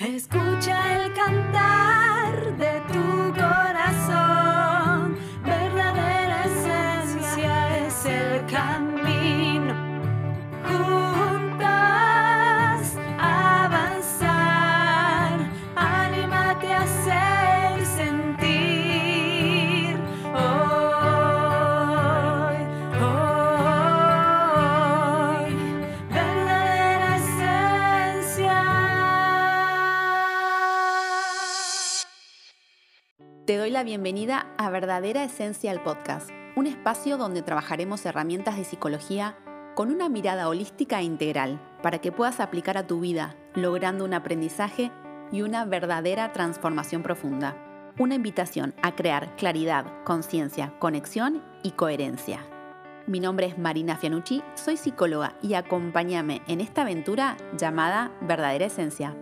Escucha el cantar de bienvenida a Verdadera Esencia el Podcast, un espacio donde trabajaremos herramientas de psicología con una mirada holística e integral para que puedas aplicar a tu vida, logrando un aprendizaje y una verdadera transformación profunda. Una invitación a crear claridad, conciencia, conexión y coherencia. Mi nombre es Marina Fianucci, soy psicóloga y acompáñame en esta aventura llamada Verdadera Esencia.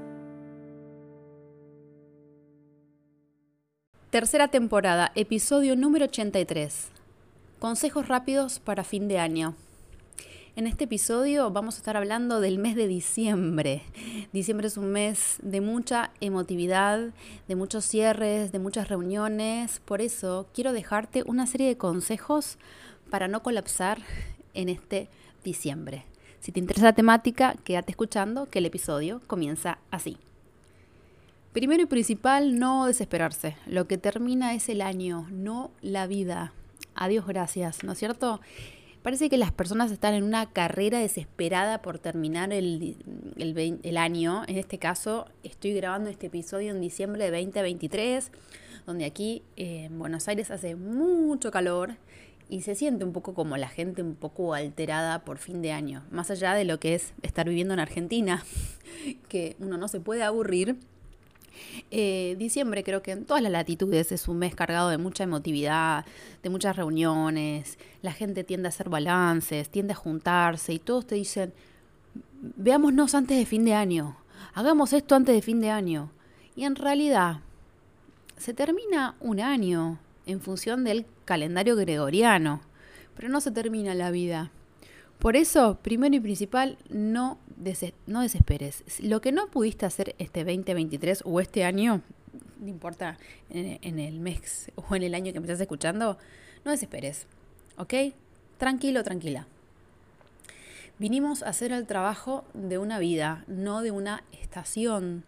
Tercera temporada, episodio número 83. Consejos rápidos para fin de año. En este episodio vamos a estar hablando del mes de diciembre. Diciembre es un mes de mucha emotividad, de muchos cierres, de muchas reuniones. Por eso quiero dejarte una serie de consejos para no colapsar en este diciembre. Si te interesa la temática, quédate escuchando que el episodio comienza así. Primero y principal, no desesperarse. Lo que termina es el año, no la vida. Adiós, gracias, ¿no es cierto? Parece que las personas están en una carrera desesperada por terminar el, año. En este caso, estoy grabando este episodio en diciembre de 2023, donde aquí en Buenos Aires hace mucho calor y se siente un poco como la gente un poco alterada por fin de año. Más allá de lo que es estar viviendo en Argentina, que uno no se puede aburrir. Eh, diciembre creo que en todas las latitudes es un mes cargado de mucha emotividad, de muchas reuniones, la gente tiende a hacer balances, tiende a juntarse y todos te dicen, veámonos antes de fin de año, hagamos esto antes de fin de año. Y en realidad se termina un año en función del calendario gregoriano, pero no se termina la vida. Por eso, primero y principal, no, no desesperes. Lo que no pudiste hacer este 2023 o este año, no importa en, en, el mes o en el año que me estás escuchando, no desesperes. ¿Ok? Tranquilo, tranquila. Vinimos a hacer el trabajo de una vida, no de una estación.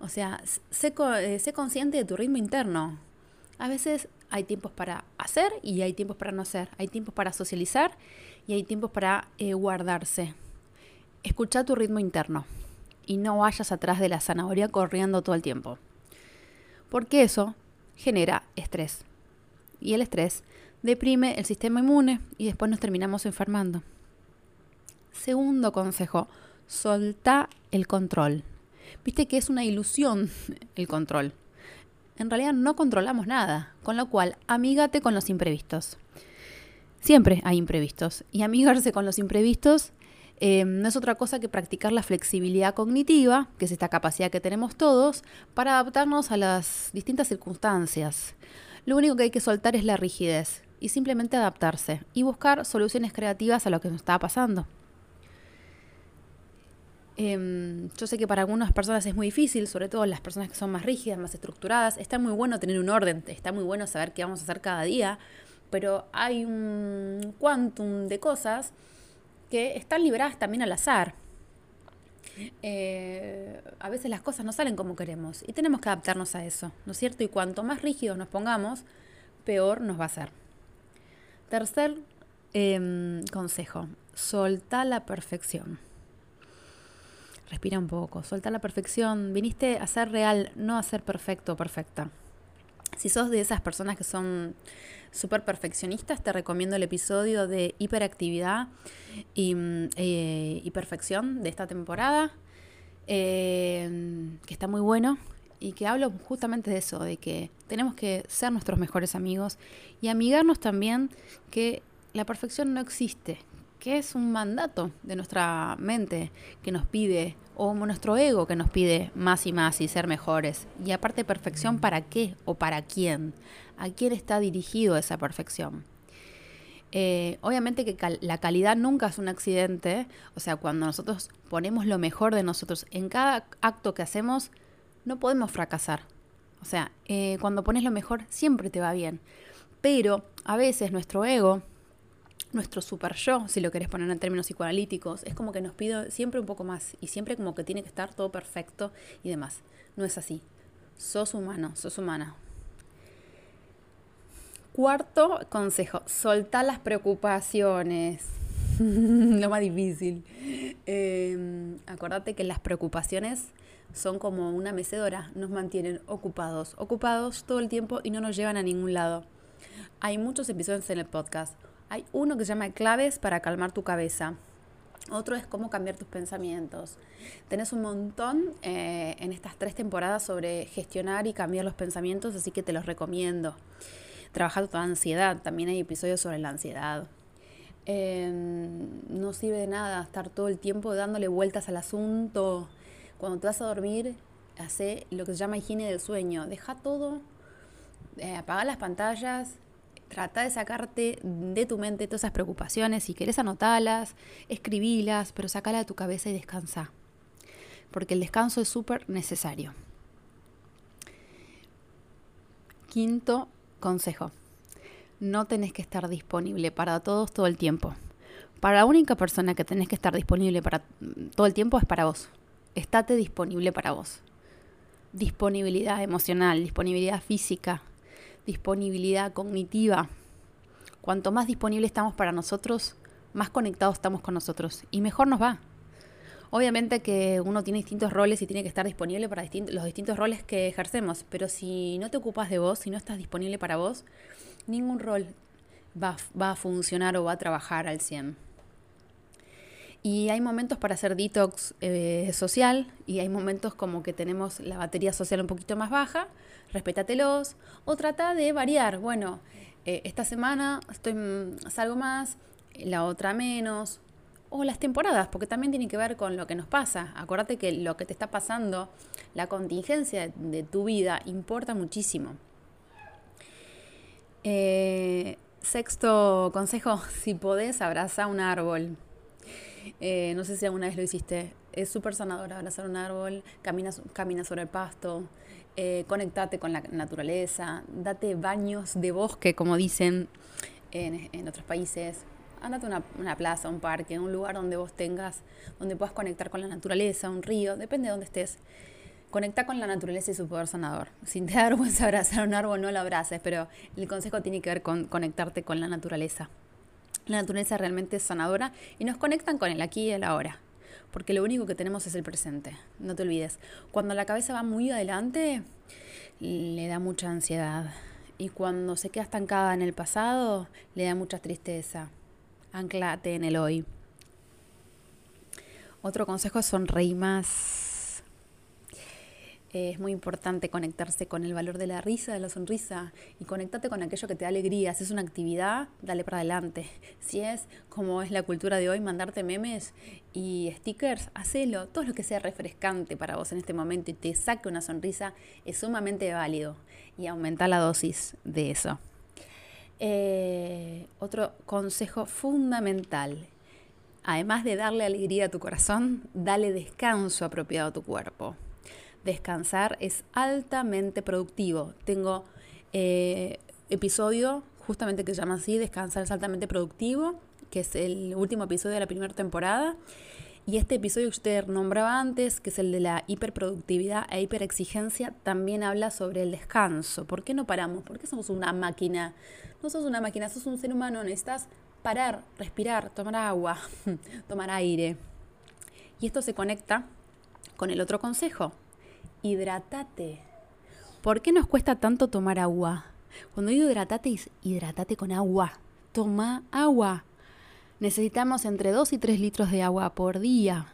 O sea, sé, eh, sé consciente de tu ritmo interno. A veces hay tiempos para hacer y hay tiempos para no hacer. Hay tiempos para socializar y hay tiempos para eh, guardarse. Escucha tu ritmo interno y no vayas atrás de la zanahoria corriendo todo el tiempo. Porque eso genera estrés. Y el estrés deprime el sistema inmune y después nos terminamos enfermando. Segundo consejo, solta el control. Viste que es una ilusión el control. En realidad no controlamos nada, con lo cual amígate con los imprevistos. Siempre hay imprevistos y amigarse con los imprevistos eh, no es otra cosa que practicar la flexibilidad cognitiva, que es esta capacidad que tenemos todos, para adaptarnos a las distintas circunstancias. Lo único que hay que soltar es la rigidez y simplemente adaptarse y buscar soluciones creativas a lo que nos está pasando. Eh, yo sé que para algunas personas es muy difícil, sobre todo las personas que son más rígidas, más estructuradas. Está muy bueno tener un orden, está muy bueno saber qué vamos a hacer cada día, pero hay un quantum de cosas que están liberadas también al azar. Eh, a veces las cosas no salen como queremos y tenemos que adaptarnos a eso, ¿no es cierto? Y cuanto más rígidos nos pongamos, peor nos va a ser. Tercer eh, consejo, solta la perfección. Respira un poco, suelta la perfección. Viniste a ser real, no a ser perfecto o perfecta. Si sos de esas personas que son súper perfeccionistas, te recomiendo el episodio de hiperactividad y, eh, y perfección de esta temporada, eh, que está muy bueno y que hablo justamente de eso, de que tenemos que ser nuestros mejores amigos y amigarnos también que la perfección no existe, que es un mandato de nuestra mente que nos pide, o nuestro ego que nos pide más y más y ser mejores. Y aparte, perfección, ¿para qué o para quién? ¿A quién está dirigido esa perfección? Eh, obviamente que la calidad nunca es un accidente, o sea, cuando nosotros ponemos lo mejor de nosotros en cada acto que hacemos, no podemos fracasar. O sea, eh, cuando pones lo mejor siempre te va bien. Pero a veces nuestro ego, nuestro super yo, si lo querés poner en términos psicoanalíticos, es como que nos pide siempre un poco más y siempre como que tiene que estar todo perfecto y demás. No es así. Sos humano, sos humana. Cuarto consejo, soltar las preocupaciones. Lo más difícil. Eh, acordate que las preocupaciones son como una mecedora, nos mantienen ocupados, ocupados todo el tiempo y no nos llevan a ningún lado. Hay muchos episodios en el podcast. Hay uno que se llama Claves para calmar tu cabeza. Otro es cómo cambiar tus pensamientos. Tenés un montón eh, en estas tres temporadas sobre gestionar y cambiar los pensamientos, así que te los recomiendo. Trabajar tu ansiedad, también hay episodios sobre la ansiedad. Eh, no sirve de nada estar todo el tiempo dándole vueltas al asunto. Cuando te vas a dormir, hace lo que se llama higiene del sueño. Deja todo, eh, apaga las pantallas, trata de sacarte de tu mente todas esas preocupaciones. Si querés anotarlas, escribilas, pero sacala de tu cabeza y descansa. Porque el descanso es súper necesario. Quinto consejo. No tenés que estar disponible para todos todo el tiempo. Para la única persona que tenés que estar disponible para todo el tiempo es para vos. Estate disponible para vos. Disponibilidad emocional, disponibilidad física, disponibilidad cognitiva. Cuanto más disponible estamos para nosotros, más conectados estamos con nosotros y mejor nos va. Obviamente que uno tiene distintos roles y tiene que estar disponible para los distintos roles que ejercemos, pero si no te ocupas de vos, si no estás disponible para vos, ningún rol va, va a funcionar o va a trabajar al 100. Y hay momentos para hacer detox eh, social y hay momentos como que tenemos la batería social un poquito más baja, respétatelos o trata de variar. Bueno, eh, esta semana estoy, salgo más, la otra menos, o las temporadas, porque también tiene que ver con lo que nos pasa. Acordate que lo que te está pasando, la contingencia de tu vida, importa muchísimo. Eh, sexto consejo, si podés, abraza un árbol. Eh, no sé si alguna vez lo hiciste. Es súper sanador abrazar un árbol, camina, sobre el pasto, eh, conectate con la naturaleza, date baños de bosque, como dicen en, en otros países. Andate a una, una, plaza, un parque, un lugar donde vos tengas, donde puedas conectar con la naturaleza, un río, depende de dónde estés. Conecta con la naturaleza y su poder sanador. Si te da vergüenza abrazar un árbol, no lo abraces, pero el consejo tiene que ver con conectarte con la naturaleza. La naturaleza realmente es sanadora y nos conectan con el aquí y el ahora. Porque lo único que tenemos es el presente. No te olvides. Cuando la cabeza va muy adelante, le da mucha ansiedad. Y cuando se queda estancada en el pasado, le da mucha tristeza. Anclate en el hoy. Otro consejo es sonreír más. Es muy importante conectarse con el valor de la risa, de la sonrisa y conectarte con aquello que te da alegría. Si es una actividad, dale para adelante. Si es, como es la cultura de hoy, mandarte memes y stickers, hacelo. Todo lo que sea refrescante para vos en este momento y te saque una sonrisa es sumamente válido. Y aumenta la dosis de eso. Eh, otro consejo fundamental. Además de darle alegría a tu corazón, dale descanso apropiado a tu cuerpo. Descansar es altamente productivo. Tengo eh, episodio justamente que se llama así, Descansar es altamente productivo, que es el último episodio de la primera temporada. Y este episodio que usted nombraba antes, que es el de la hiperproductividad e hiperexigencia, también habla sobre el descanso. ¿Por qué no paramos? ¿Por qué somos una máquina? No sos una máquina, sos un ser humano, necesitas parar, respirar, tomar agua, tomar aire. Y esto se conecta con el otro consejo, hidratate. ¿Por qué nos cuesta tanto tomar agua? Cuando digo hidratate, hidratate con agua. Toma agua. Necesitamos entre 2 y 3 litros de agua por día.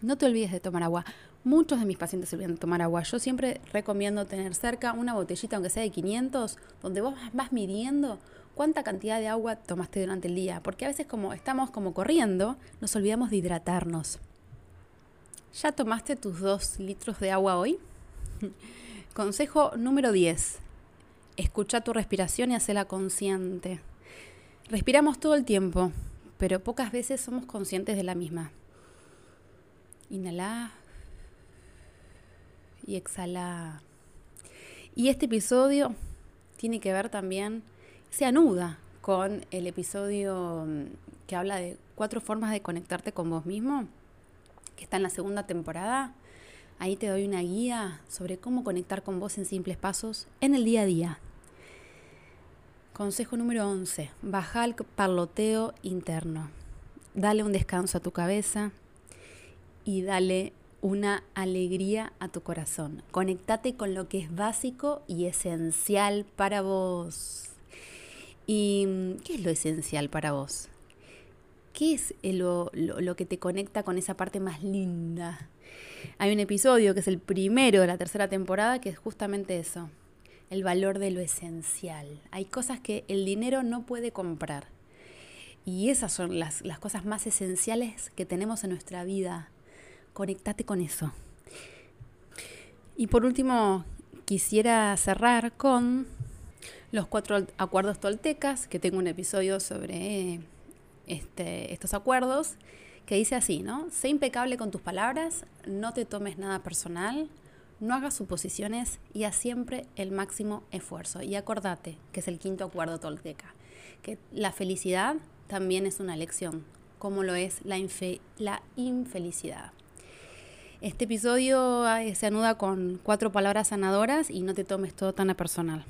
No te olvides de tomar agua. Muchos de mis pacientes se olvidan de tomar agua. Yo siempre recomiendo tener cerca una botellita, aunque sea de 500, donde vos vas midiendo cuánta cantidad de agua tomaste durante el día. Porque a veces como estamos como corriendo, nos olvidamos de hidratarnos. ¿Ya tomaste tus 2 litros de agua hoy? Consejo número 10. Escucha tu respiración y hacela consciente. Respiramos todo el tiempo, pero pocas veces somos conscientes de la misma. Inhala y exhala. Y este episodio tiene que ver también, se anuda con el episodio mm, que habla de cuatro formas de conectarte con vos mismo, que está en la segunda temporada. Ahí te doy una guía sobre cómo conectar con vos en simples pasos en el día a día. Consejo número 11. Baja el parloteo interno. Dale un descanso a tu cabeza y dale una alegría a tu corazón. Conectate con lo que es básico y esencial para vos. ¿Y qué es lo esencial para vos? ¿Qué es lo, lo, que te conecta con esa parte más linda? Hay un episodio que es el primero de la tercera temporada que es justamente eso, el valor de lo esencial. Hay cosas que el dinero no puede comprar. Y esas son las, las cosas más esenciales que tenemos en nuestra vida. Conectate con eso. Y por último, quisiera cerrar con los cuatro acuerdos toltecas, que tengo un episodio sobre este, estos acuerdos, que dice así, ¿no? Sé impecable con tus palabras, no te tomes nada personal, no hagas suposiciones y haz siempre el máximo esfuerzo. Y acordate, que es el quinto acuerdo tolteca, que la felicidad también es una lección, como lo es la, la infelicidad. Este episodio se anuda con cuatro palabras sanadoras y no te tomes todo tan a personal.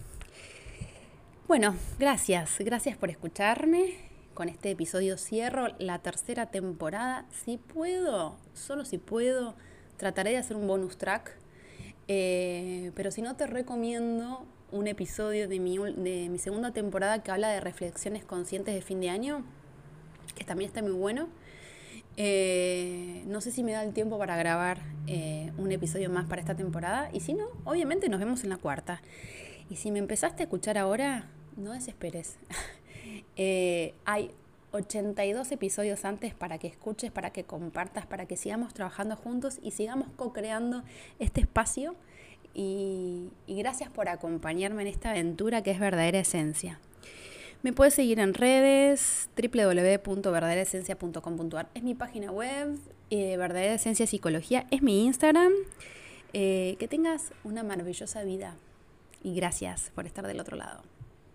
Bueno, gracias, gracias por escucharme. Con este episodio cierro la tercera temporada. Si puedo, solo si puedo, trataré de hacer un bonus track eh, pero si no, te recomiendo un episodio de mi, de mi segunda temporada que habla de reflexiones conscientes de fin de año, que también está muy bueno. Eh, no sé si me da el tiempo para grabar eh, un episodio más para esta temporada. Y si no, obviamente nos vemos en la cuarta. Y si me empezaste a escuchar ahora, no desesperes. hay 82 episodios antes para que escuches, para que compartas, para que sigamos trabajando juntos y sigamos co-creando este espacio. Y, gracias por acompañarme en esta aventura que es verdadera esencia. Me puedes seguir en redes www.verdaderaesencia.com.ar es mi página web, eh, Verdadera Esencia Psicología es mi Instagram. Eh, que tengas una maravillosa vida y gracias por estar del otro lado.